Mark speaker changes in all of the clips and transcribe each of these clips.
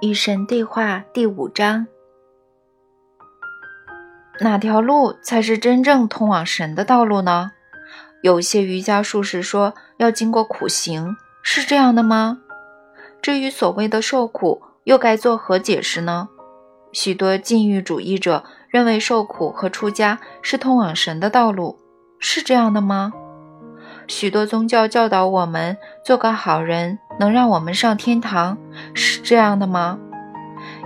Speaker 1: 与神对话第五章：哪条路才是真正通往神的道路呢？有些瑜伽术士说要经过苦行，是这样的吗？至于所谓的受苦，又该作何解释呢？许多禁欲主义者认为受苦和出家是通往神的道路，是这样的吗？许多宗教教导我们做个好人。能让我们上天堂，是这样的吗？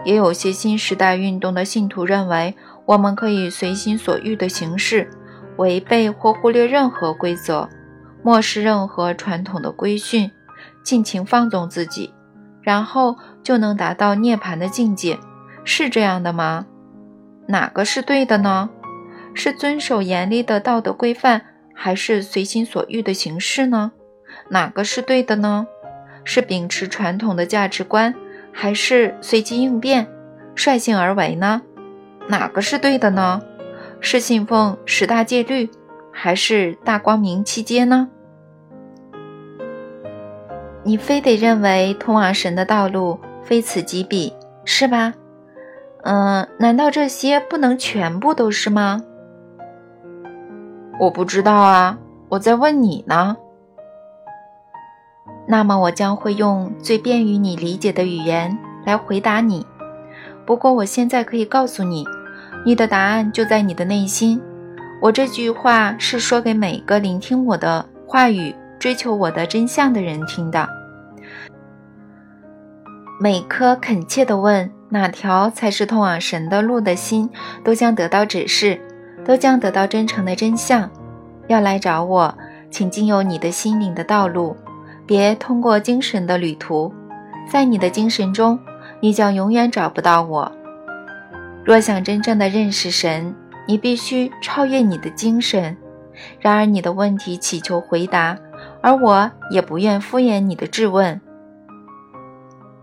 Speaker 1: 也有些新时代运动的信徒认为，我们可以随心所欲的行事，违背或忽略任何规则，漠视任何传统的规训，尽情放纵自己，然后就能达到涅槃的境界，是这样的吗？哪个是对的呢？是遵守严厉的道德规范，还是随心所欲的行事呢？哪个是对的呢？是秉持传统的价值观，还是随机应变、率性而为呢？哪个是对的呢？是信奉十大戒律，还是大光明七阶呢？你非得认为通往神的道路非此即彼，是吧？嗯，难道这些不能全部都是吗？我不知道啊，我在问你呢。那么我将会用最便于你理解的语言来回答你。不过我现在可以告诉你，你的答案就在你的内心。我这句话是说给每个聆听我的话语、追求我的真相的人听的。每颗恳切地问哪条才是通往神的路的心，都将得到指示，都将得到真诚的真相。要来找我，请经由你的心灵的道路。别通过精神的旅途，在你的精神中，你将永远找不到我。若想真正的认识神，你必须超越你的精神。然而，你的问题祈求回答，而我也不愿敷衍你的质问。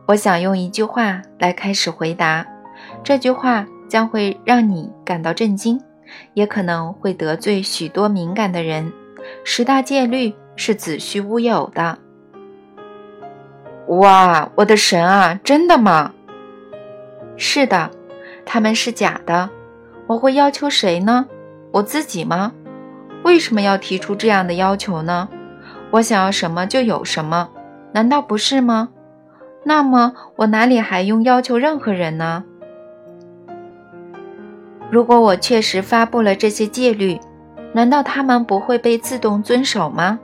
Speaker 1: 我想用一句话来开始回答，这句话将会让你感到震惊，也可能会得罪许多敏感的人。十大戒律是子虚乌有的。哇，我的神啊，真的吗？是的，他们是假的。我会要求谁呢？我自己吗？为什么要提出这样的要求呢？我想要什么就有什么，难道不是吗？那么我哪里还用要求任何人呢？如果我确实发布了这些戒律，难道他们不会被自动遵守吗？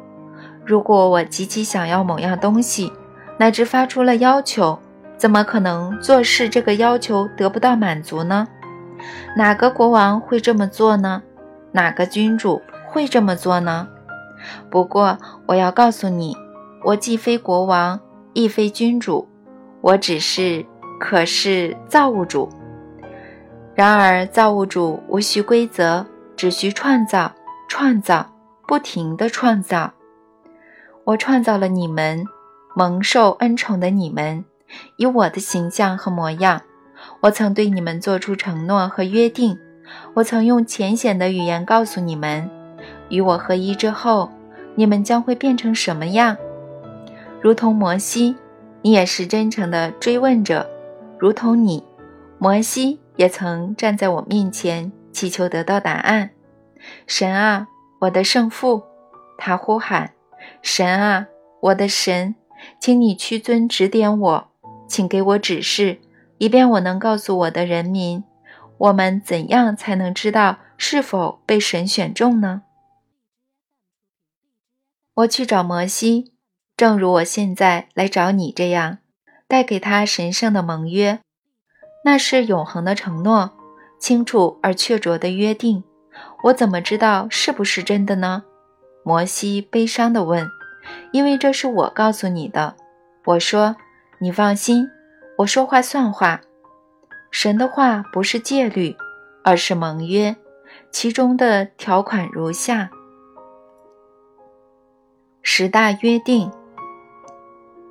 Speaker 1: 如果我极其想要某样东西，乃至发出了要求，怎么可能做事这个要求得不到满足呢？哪个国王会这么做呢？哪个君主会这么做呢？不过我要告诉你，我既非国王，亦非君主，我只是可是造物主。然而造物主无需规则，只需创造，创造，不停的创造。我创造了你们。蒙受恩宠的你们，以我的形象和模样，我曾对你们做出承诺和约定。我曾用浅显的语言告诉你们，与我合一之后，你们将会变成什么样？如同摩西，你也是真诚的追问者，如同你，摩西也曾站在我面前祈求得到答案。神啊，我的圣父，他呼喊：神啊，我的神。请你屈尊指点我，请给我指示，以便我能告诉我的人民，我们怎样才能知道是否被神选中呢？我去找摩西，正如我现在来找你这样，带给他神圣的盟约，那是永恒的承诺，清楚而确凿的约定。我怎么知道是不是真的呢？摩西悲伤地问。因为这是我告诉你的，我说你放心，我说话算话。神的话不是戒律，而是盟约，其中的条款如下：十大约定。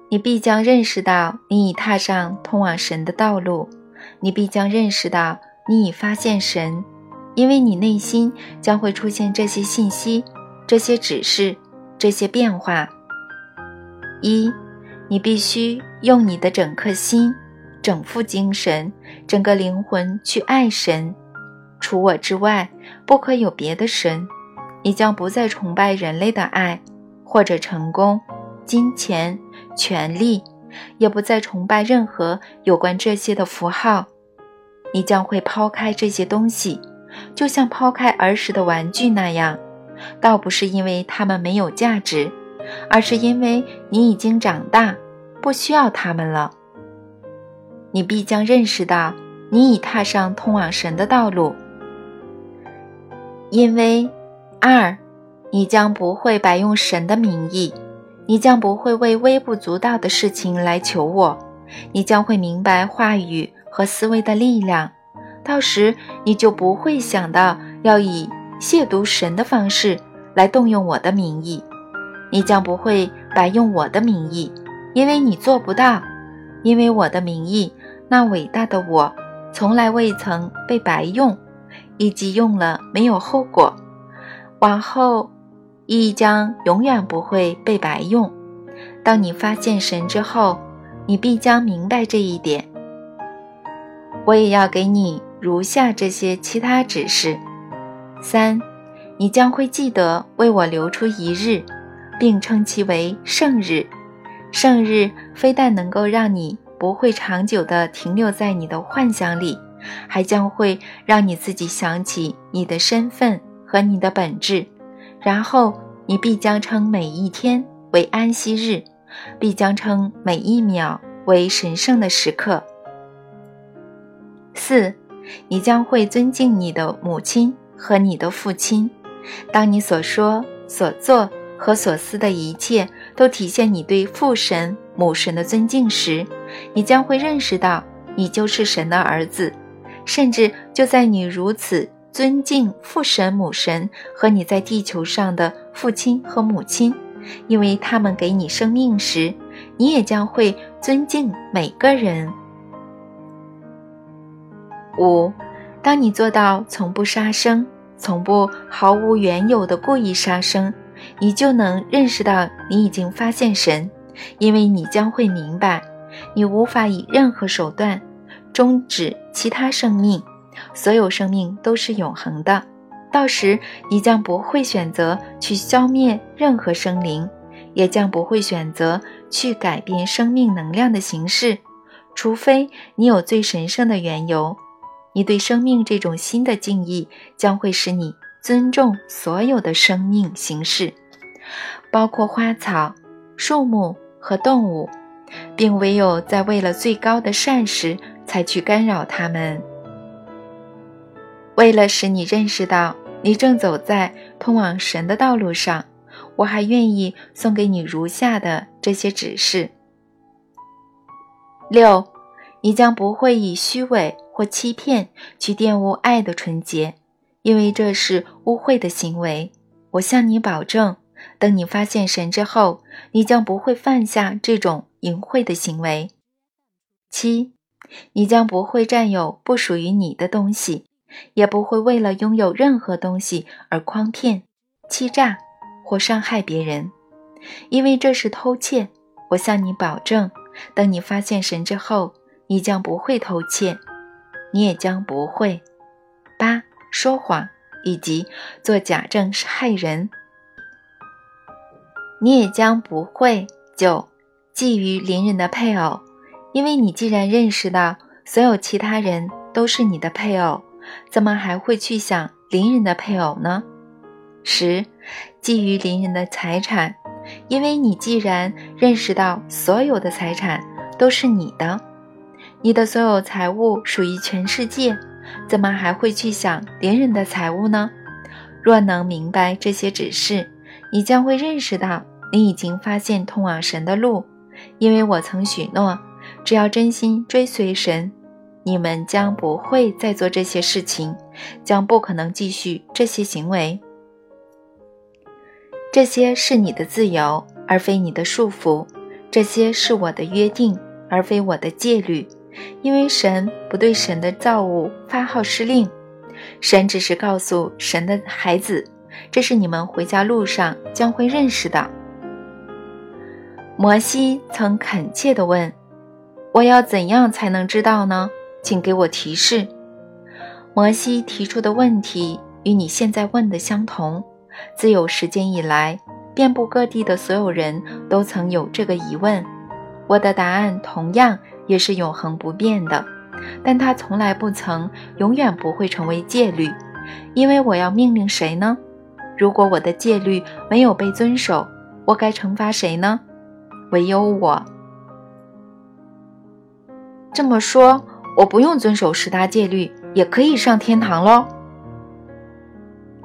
Speaker 1: 你必将认识到你已踏上通往神的道路，你必将认识到你已发现神，因为你内心将会出现这些信息、这些指示。这些变化：一，你必须用你的整颗心、整副精神、整个灵魂去爱神。除我之外，不可有别的神。你将不再崇拜人类的爱，或者成功、金钱、权利，也不再崇拜任何有关这些的符号。你将会抛开这些东西，就像抛开儿时的玩具那样。倒不是因为他们没有价值，而是因为你已经长大，不需要他们了。你必将认识到，你已踏上通往神的道路。因为，二，你将不会白用神的名义，你将不会为微不足道的事情来求我，你将会明白话语和思维的力量，到时你就不会想到要以亵渎神的方式来动用我的名义，你将不会白用我的名义，因为你做不到，因为我的名义，那伟大的我，从来未曾被白用。以及用了没有后果，往后亦将永远不会被白用。当你发现神之后，你必将明白这一点。我也要给你如下这些其他指示：三，你将会记得为我留出一日，并称其为圣日。圣日非但能够让你不会长久地停留在你的幻想里。还将会让你自己想起你的身份和你的本质，然后你必将称每一天为安息日，必将称每一秒为神圣的时刻。四，你将会尊敬你的母亲和你的父亲。当你所说、所做和所思的一切都体现你对父神、母神的尊敬时，你将会认识到你就是神的儿子。甚至就在你如此尊敬父神、母神和你在地球上的父亲和母亲，因为他们给你生命时，你也将会尊敬每个人。五，当你做到从不杀生，从不毫无缘由的故意杀生，你就能认识到你已经发现神，因为你将会明白，你无法以任何手段。终止其他生命，所有生命都是永恒的。到时，你将不会选择去消灭任何生灵，也将不会选择去改变生命能量的形式，除非你有最神圣的缘由。你对生命这种新的敬意，将会使你尊重所有的生命形式，包括花草、树木和动物，并唯有在为了最高的善时。才去干扰他们。为了使你认识到你正走在通往神的道路上，我还愿意送给你如下的这些指示：六，你将不会以虚伪或欺骗去玷污爱的纯洁，因为这是污秽的行为。我向你保证，等你发现神之后，你将不会犯下这种淫秽的行为。七。你将不会占有不属于你的东西，也不会为了拥有任何东西而诓骗、欺诈或伤害别人，因为这是偷窃。我向你保证，等你发现神之后，你将不会偷窃，你也将不会八说谎以及做假证是害人，你也将不会九觊觎邻人的配偶。因为你既然认识到所有其他人都是你的配偶，怎么还会去想邻人的配偶呢？十，觊觎邻人的财产，因为你既然认识到所有的财产都是你的，你的所有财物属于全世界，怎么还会去想别人的财物呢？若能明白这些指示，你将会认识到你已经发现通往神的路，因为我曾许诺。只要真心追随神，你们将不会再做这些事情，将不可能继续这些行为。这些是你的自由，而非你的束缚；这些是我的约定，而非我的戒律。因为神不对神的造物发号施令，神只是告诉神的孩子：“这是你们回家路上将会认识的。”摩西曾恳切地问。我要怎样才能知道呢？请给我提示。摩西提出的问题与你现在问的相同。自有时间以来，遍布各地的所有人都曾有这个疑问。我的答案同样也是永恒不变的，但它从来不曾、永远不会成为戒律，因为我要命令谁呢？如果我的戒律没有被遵守，我该惩罚谁呢？唯有我。这么说，我不用遵守十大戒律，也可以上天堂喽？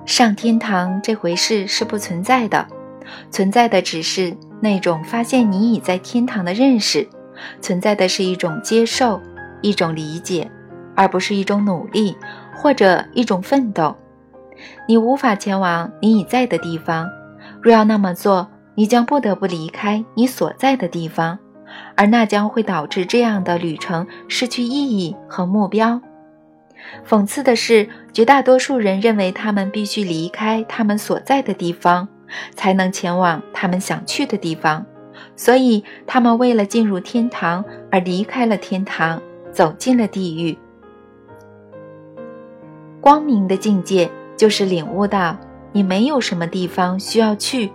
Speaker 1: 上天堂这回事是不存在的，存在的只是那种发现你已在天堂的认识，存在的是一种接受，一种理解，而不是一种努力或者一种奋斗。你无法前往你已在的地方，若要那么做，你将不得不离开你所在的地方，而那将会导致这样的旅程失去意义和目标。讽刺的是，绝大多数人认为他们必须离开他们所在的地方，才能前往他们想去的地方，所以他们为了进入天堂而离开了天堂，走进了地狱。光明的境界就是领悟到，你没有什么地方需要去，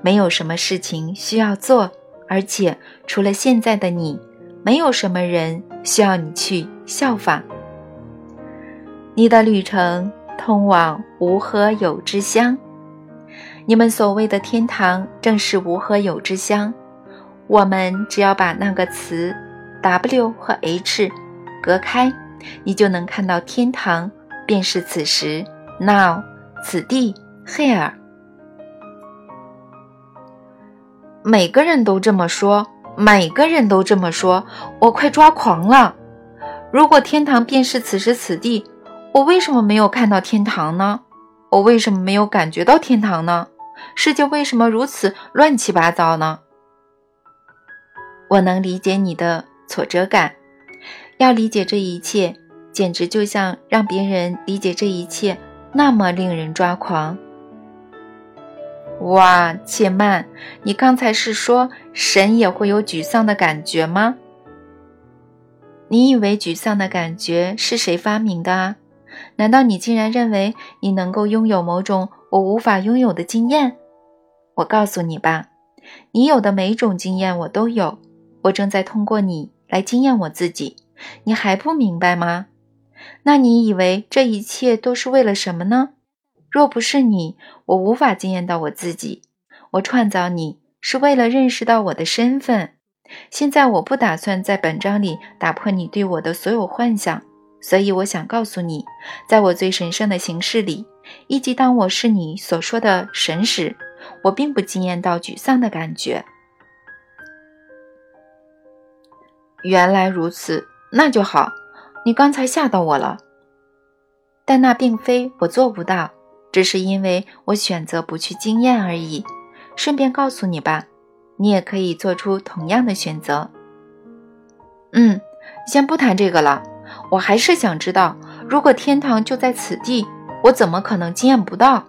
Speaker 1: 没有什么事情需要做，而且除了现在的你，没有什么人需要你去效仿。你的旅程通往无和有之乡，你们所谓的天堂正是无和有之乡。我们只要把那个词 W 和 H 隔开，你就能看到天堂便是此时 Now 此地 Here。每个人都这么说，每个人都这么说，我快抓狂了。如果天堂便是此时此地。我为什么没有看到天堂呢？我为什么没有感觉到天堂呢？世界为什么如此乱七八糟呢？我能理解你的挫折感，要理解这一切，简直就像让别人理解这一切，那么令人抓狂。哇，且慢，你刚才是说神也会有沮丧的感觉吗？你以为沮丧的感觉是谁发明的啊？难道你竟然认为你能够拥有某种我无法拥有的经验？我告诉你吧，你有的每种经验我都有，我正在通过你来经验我自己。你还不明白吗？那你以为这一切都是为了什么呢？若不是你，我无法经验到我自己。我创造你是为了认识到我的身份。现在我不打算在本章里打破你对我的所有幻想。所以我想告诉你，在我最神圣的形式里，以及当我是你所说的神时，我并不惊艳到沮丧的感觉。原来如此，那就好。你刚才吓到我了，但那并非我做不到，只是因为我选择不去经验而已。顺便告诉你吧，你也可以做出同样的选择。嗯，先不谈这个了。我还是想知道，如果天堂就在此地，我怎么可能经验不到？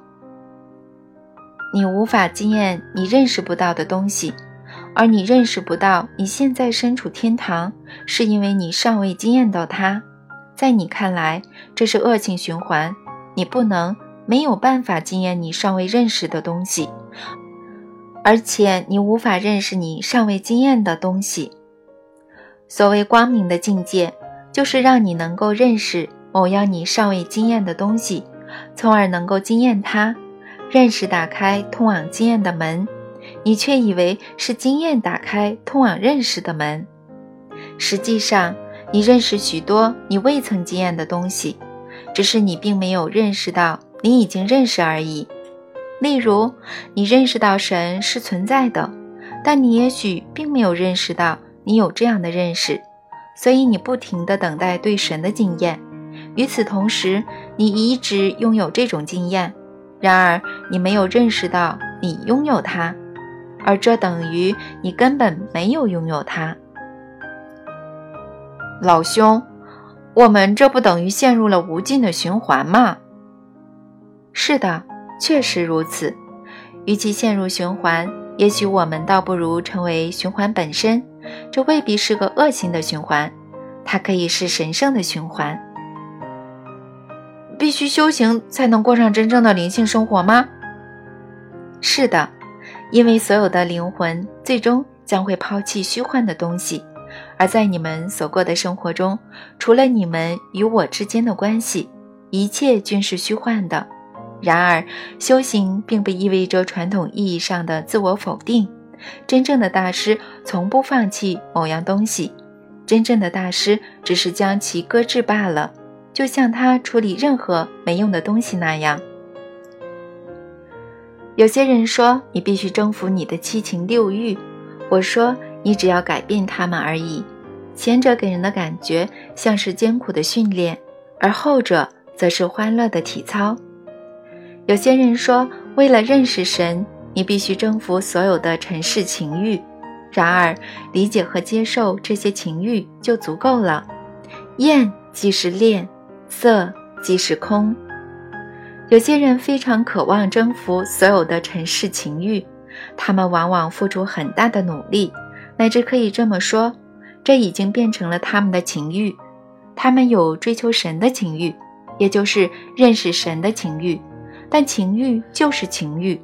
Speaker 1: 你无法经验你认识不到的东西，而你认识不到你现在身处天堂，是因为你尚未经验到它。在你看来，这是恶性循环。你不能没有办法经验你尚未认识的东西，而且你无法认识你尚未经验的东西。所谓光明的境界。就是让你能够认识某样你尚未经验的东西，从而能够经验它。认识打开通往经验的门，你却以为是经验打开通往认识的门。实际上，你认识许多你未曾经验的东西，只是你并没有认识到你已经认识而已。例如，你认识到神是存在的，但你也许并没有认识到你有这样的认识。所以你不停地等待对神的经验，与此同时，你一直拥有这种经验，然而你没有认识到你拥有它，而这等于你根本没有拥有它。老兄，我们这不等于陷入了无尽的循环吗？是的，确实如此。与其陷入循环，也许我们倒不如成为循环本身。这未必是个恶性的循环，它可以是神圣的循环。必须修行才能过上真正的灵性生活吗？是的，因为所有的灵魂最终将会抛弃虚幻的东西，而在你们所过的生活中，除了你们与我之间的关系，一切均是虚幻的。然而，修行并不意味着传统意义上的自我否定。真正的大师从不放弃某样东西，真正的大师只是将其搁置罢了，就像他处理任何没用的东西那样。有些人说你必须征服你的七情六欲，我说你只要改变它们而已。前者给人的感觉像是艰苦的训练，而后者则是欢乐的体操。有些人说，为了认识神。你必须征服所有的尘世情欲，然而理解和接受这些情欲就足够了。厌即是恋，色即是空。有些人非常渴望征服所有的尘世情欲，他们往往付出很大的努力，乃至可以这么说，这已经变成了他们的情欲。他们有追求神的情欲，也就是认识神的情欲，但情欲就是情欲。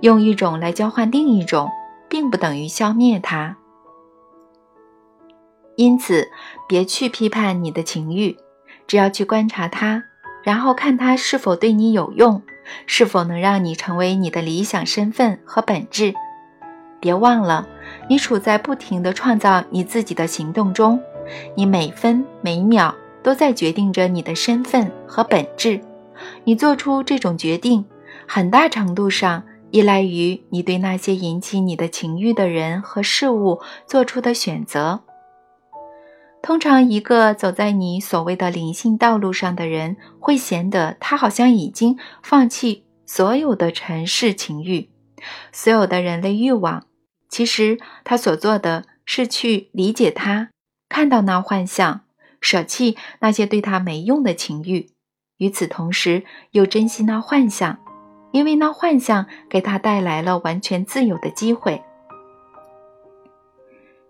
Speaker 1: 用一种来交换另一种，并不等于消灭它。因此，别去批判你的情欲，只要去观察它，然后看它是否对你有用，是否能让你成为你的理想身份和本质。别忘了，你处在不停地创造你自己的行动中，你每分每秒都在决定着你的身份和本质。你做出这种决定，很大程度上。依赖于你对那些引起你的情欲的人和事物做出的选择。通常，一个走在你所谓的灵性道路上的人，会显得他好像已经放弃所有的尘世情欲，所有的人类欲望。其实，他所做的是去理解他，看到那幻象，舍弃那些对他没用的情欲，与此同时又珍惜那幻象。因为那幻象给他带来了完全自由的机会。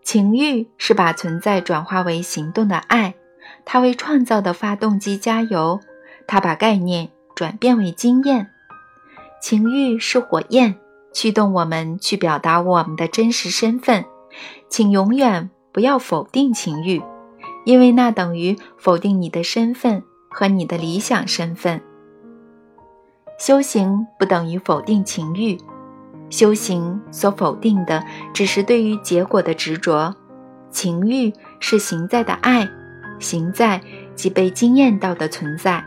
Speaker 1: 情欲是把存在转化为行动的爱，它为创造的发动机加油，它把概念转变为经验。情欲是火焰，驱动我们去表达我们的真实身份。请永远不要否定情欲，因为那等于否定你的身份和你的理想身份。修行不等于否定情欲，修行所否定的只是对于结果的执着。情欲是行在的爱，行在即被经验到的存在。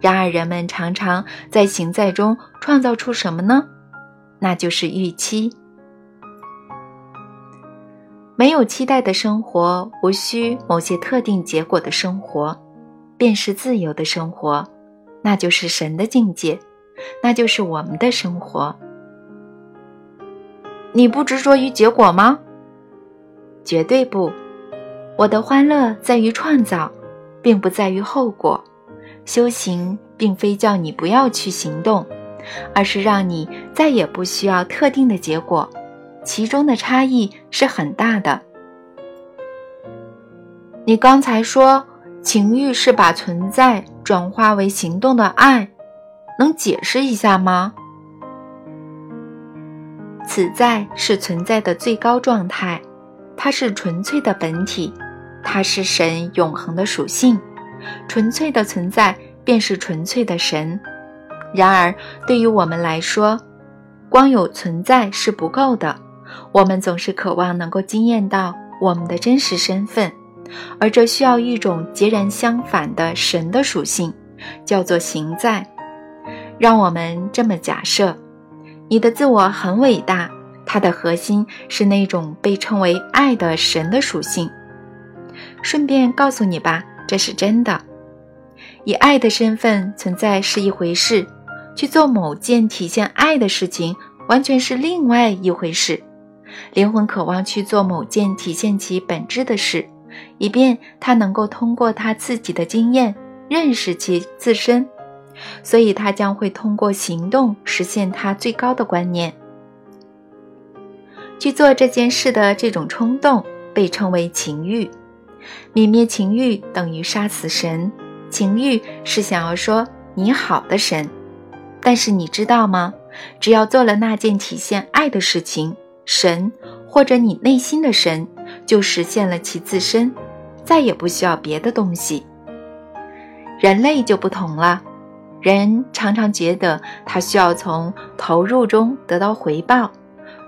Speaker 1: 然而，人们常常在行在中创造出什么呢？那就是预期。没有期待的生活，无需某些特定结果的生活，便是自由的生活，那就是神的境界。那就是我们的生活。你不执着于结果吗？绝对不。我的欢乐在于创造，并不在于后果。修行并非叫你不要去行动，而是让你再也不需要特定的结果。其中的差异是很大的。你刚才说，情欲是把存在转化为行动的爱。能解释一下吗？此在是存在的最高状态，它是纯粹的本体，它是神永恒的属性。纯粹的存在便是纯粹的神。然而，对于我们来说，光有存在是不够的。我们总是渴望能够惊艳到我们的真实身份，而这需要一种截然相反的神的属性，叫做行在。让我们这么假设：你的自我很伟大，它的核心是那种被称为爱的神的属性。顺便告诉你吧，这是真的。以爱的身份存在是一回事，去做某件体现爱的事情完全是另外一回事。灵魂渴望去做某件体现其本质的事，以便他能够通过他自己的经验认识其自身。所以，他将会通过行动实现他最高的观念。去做这件事的这种冲动，被称为情欲。泯灭情欲等于杀死神。情欲是想要说你好的神，但是你知道吗？只要做了那件体现爱的事情，神或者你内心的神就实现了其自身，再也不需要别的东西。人类就不同了，人常常觉得他需要从投入中得到回报。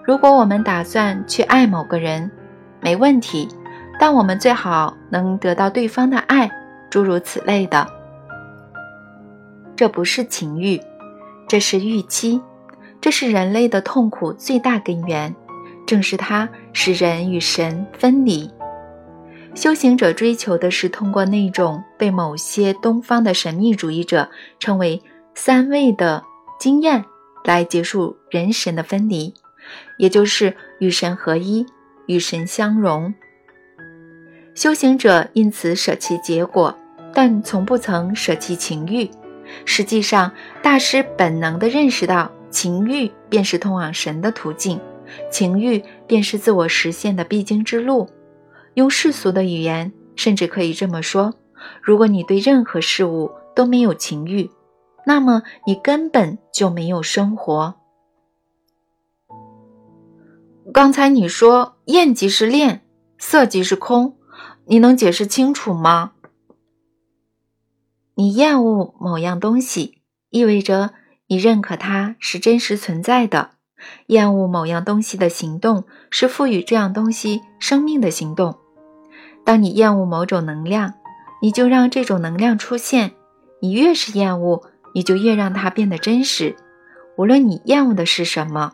Speaker 1: 如果我们打算去爱某个人，没问题。但我们最好能得到对方的爱，诸如此类的。这不是情欲，这是预期，这是人类的痛苦最大根源，正是它使人与神分离。修行者追求的是通过那种被某些东方的神秘主义者称为三位的经验，来结束人神的分离，也就是与神合一，与神相融。修行者因此舍弃结果，但从不曾舍弃情欲。实际上，大师本能地认识到，情欲便是通往神的途径，情欲便是自我实现的必经之路。用世俗的语言，甚至可以这么说：如果你对任何事物都没有情欲，那么你根本就没有生活。刚才你说，厌即是恋，色即是空。你能解释清楚吗？你厌恶某样东西，意味着你认可它是真实存在的。厌恶某样东西的行动是赋予这样东西生命的行动。当你厌恶某种能量，你就让这种能量出现。你越是厌恶，你就越让它变得真实，无论你厌恶的是什么。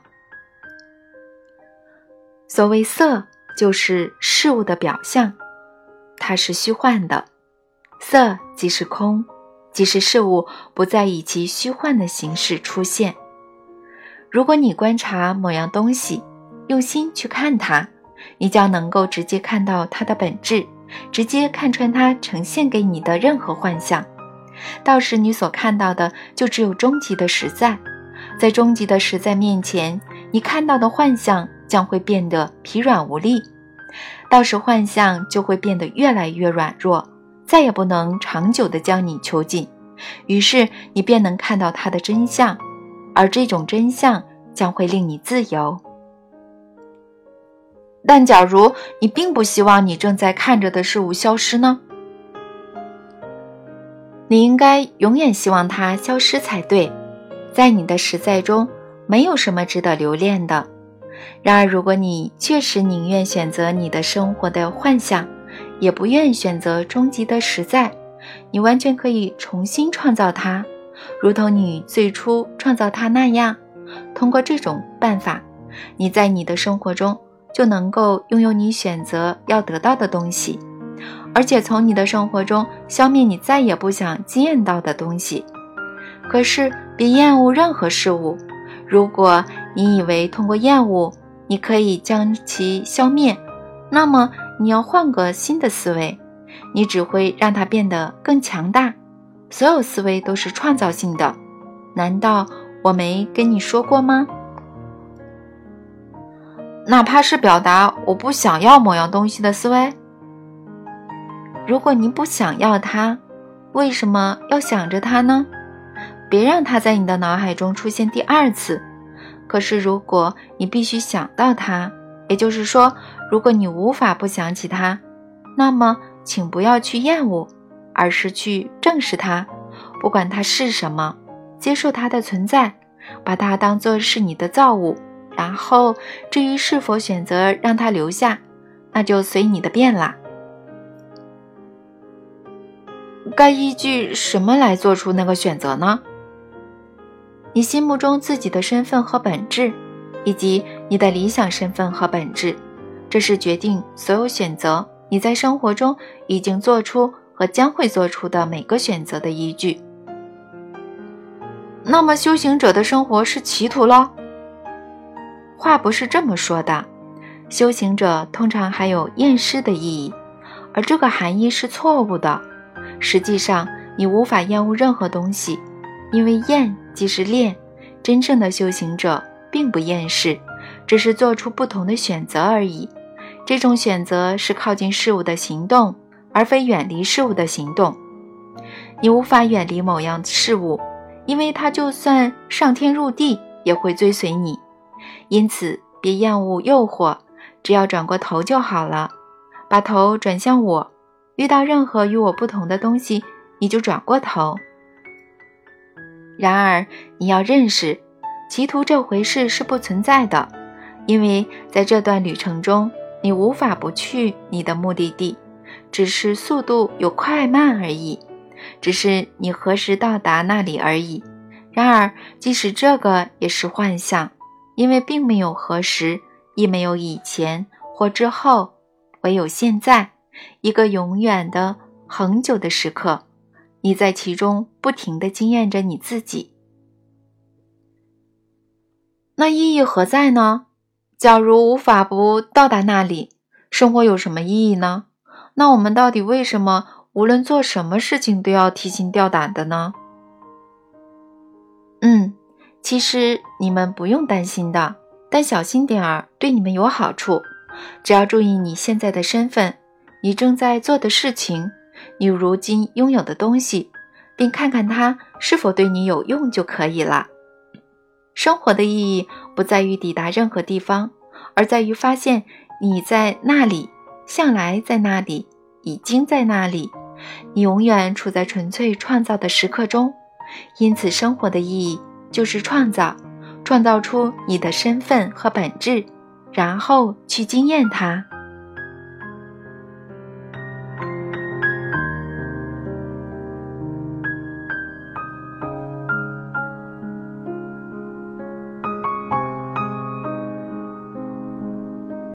Speaker 1: 所谓色，就是事物的表象。它是虚幻的，色即是空，即是事物不再以其虚幻的形式出现。如果你观察某样东西，用心去看它，你将能够直接看到它的本质，直接看穿它呈现给你的任何幻象。到时你所看到的就只有终极的实在，在终极的实在面前，你看到的幻象将会变得疲软无力。到时幻象就会变得越来越软弱，再也不能长久地将你囚禁，于是你便能看到它的真相，而这种真相将会令你自由。但假如你并不希望你正在看着的事物消失呢？你应该永远希望它消失才对，在你的实在中，没有什么值得留恋的。然而，如果你确实宁愿选择你的生活的幻想，也不愿选择终极的实在，你完全可以重新创造它，如同你最初创造它那样。通过这种办法，你在你的生活中就能够拥有你选择要得到的东西，而且从你的生活中消灭你再也不想经验到的东西。可是，别厌恶任何事物。如果你以为通过厌恶你可以将其消灭，那么你要换个新的思维，你只会让它变得更强大。所有思维都是创造性的，难道我没跟你说过吗？哪怕是表达我不想要某样东西的思维。如果你不想要它，为什么要想着它呢？别让它在你的脑海中出现第二次。可是，如果你必须想到它，也就是说，如果你无法不想起它，那么请不要去厌恶，而是去正视它，不管它是什么，接受它的存在，把它当做是你的造物。然后，至于是否选择让它留下，那就随你的便啦。该依据什么来做出那个选择呢？你心目中自己的身份和本质，以及你的理想身份和本质，这是决定所有选择你在生活中已经做出和将会做出的每个选择的依据。那么，修行者的生活是歧途了？话不是这么说的。修行者通常还有厌世的意义，而这个含义是错误的。实际上，你无法厌恶任何东西，因为厌。即是恋，真正的修行者并不厌世，只是做出不同的选择而已。这种选择是靠近事物的行动，而非远离事物的行动。你无法远离某样事物，因为它就算上天入地也会追随你。因此，别厌恶诱惑，只要转过头就好了。把头转向我，遇到任何与我不同的东西，你就转过头。然而，你要认识，歧途这回事是不存在的，因为在这段旅程中，你无法不去你的目的地，只是速度有快慢而已，只是你何时到达那里而已。然而，即使这个也是幻象，因为并没有何时，亦没有以前或之后，唯有现在，一个永远的、恒久的时刻。你在其中不停地经验着你自己，那意义何在呢？假如无法不到达那里，生活有什么意义呢？那我们到底为什么无论做什么事情都要提心吊胆的呢？其实你们不用担心的，但小心点儿对你们有好处。只要注意你现在的身份，你正在做的事情。你如今拥有的东西，并看看它是否对你有用就可以了。生活的意义不在于抵达任何地方，而在于发现你在那里，向来在那里，已经在那里。你永远处在纯粹创造的时刻中，因此生活的意义就是创造，创造出你的身份和本质，然后去经验它。